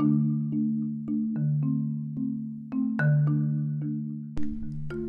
you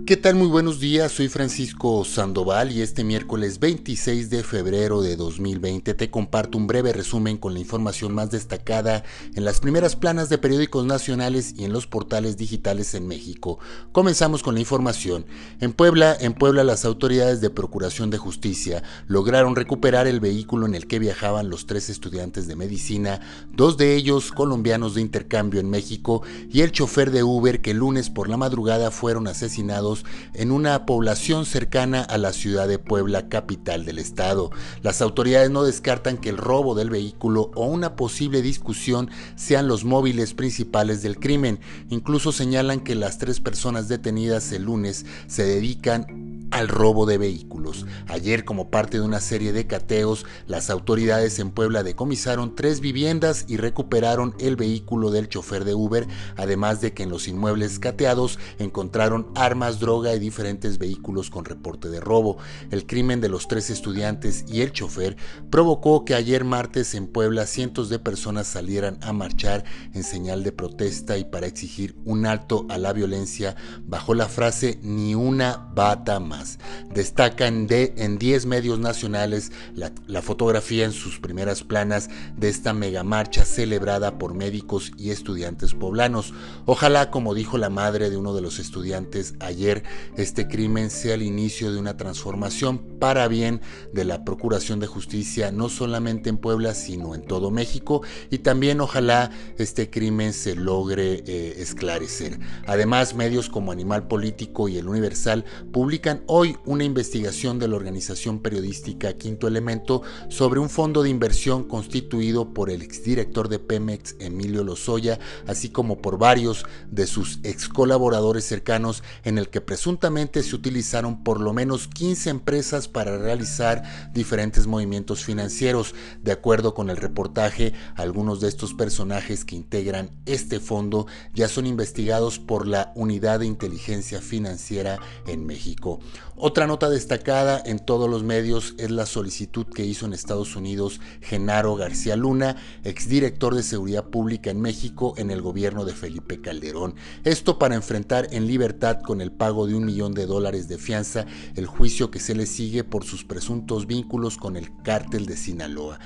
¿Qué tal? Muy buenos días, soy Francisco Sandoval y este miércoles 26 de febrero de 2020 te comparto un breve resumen con la información más destacada en las primeras planas de periódicos nacionales y en los portales digitales en México. Comenzamos con la información. En Puebla, en Puebla las autoridades de Procuración de Justicia lograron recuperar el vehículo en el que viajaban los tres estudiantes de medicina, dos de ellos colombianos de intercambio en México y el chofer de Uber que el lunes por la madrugada fueron asesinados en una población cercana a la ciudad de Puebla, capital del estado. Las autoridades no descartan que el robo del vehículo o una posible discusión sean los móviles principales del crimen. Incluso señalan que las tres personas detenidas el lunes se dedican al robo de vehículos. Ayer, como parte de una serie de cateos, las autoridades en Puebla decomisaron tres viviendas y recuperaron el vehículo del chofer de Uber, además de que en los inmuebles cateados encontraron armas, droga y diferentes vehículos con reporte de robo. El crimen de los tres estudiantes y el chofer provocó que ayer martes en Puebla cientos de personas salieran a marchar en señal de protesta y para exigir un alto a la violencia bajo la frase ni una bata más. Destacan de, en 10 medios nacionales la, fotografía en sus primeras planas de esta megamarcha celebrada por médicos y estudiantes poblanos. Ojalá, como dijo la madre de uno de los estudiantes ayer, este crimen sea el inicio de una transformación para bien de la Procuración de Justicia, no solamente en Puebla, sino en todo México, y también ojalá este crimen se logre eh, esclarecer. Además, medios como Animal Político y El Universal publican hoy una investigación de la organización periodística Quinto Elemento sobre un fondo de inversión constituido por el exdirector de Pemex, Emilio Lozoya, así como por varios de sus ex colaboradores cercanos, en el que presuntamente se utilizaron por lo menos 15 empresas para realizar diferentes movimientos financieros. De acuerdo con el reportaje, algunos de estos personajes que integran este fondo ya son investigados por la Unidad de Inteligencia Financiera en México. Otra nota destacada en todos los medios es la solicitud que hizo en Estados Unidos Genaro García Luna, exdirector de Seguridad Pública en México en el gobierno de Felipe Calderón. Esto para enfrentar en libertad con el pago de un millón de dólares de fianza el juicio que se le sigue por sus presuntos vínculos con el cártel de Sinaloa.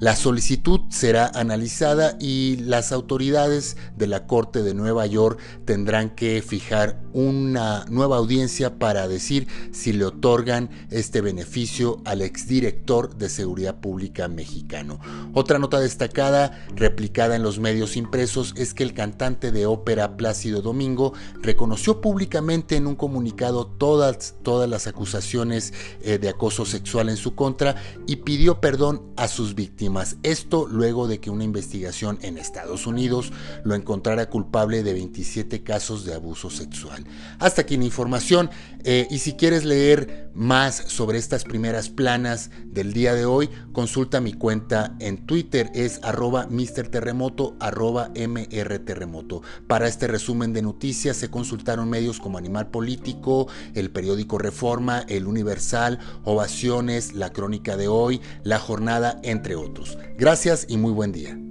La solicitud será analizada y las autoridades de la Corte de Nueva York tendrán que fijar una nueva audiencia para decir si le otorgan este beneficio al exdirector de Seguridad Pública mexicano. Otra nota destacada, replicada en los medios impresos, es que el cantante de ópera Plácido Domingo reconoció públicamente en un comunicado todas, todas las acusaciones eh, de acoso sexual en su contra y pidió perdón a sus víctimas esto luego de que una investigación en Estados Unidos lo encontrara culpable de 27 casos de abuso sexual. Hasta aquí la información. Eh, y si quieres leer más sobre estas primeras planas del día de hoy, consulta mi cuenta en Twitter, es arroba Terremoto, arroba mrterremoto. Para este resumen de noticias se consultaron medios como Animal Político, el periódico Reforma, el Universal, Ovaciones, la Crónica de Hoy, La Jornada, entre otros. Gracias y muy buen día.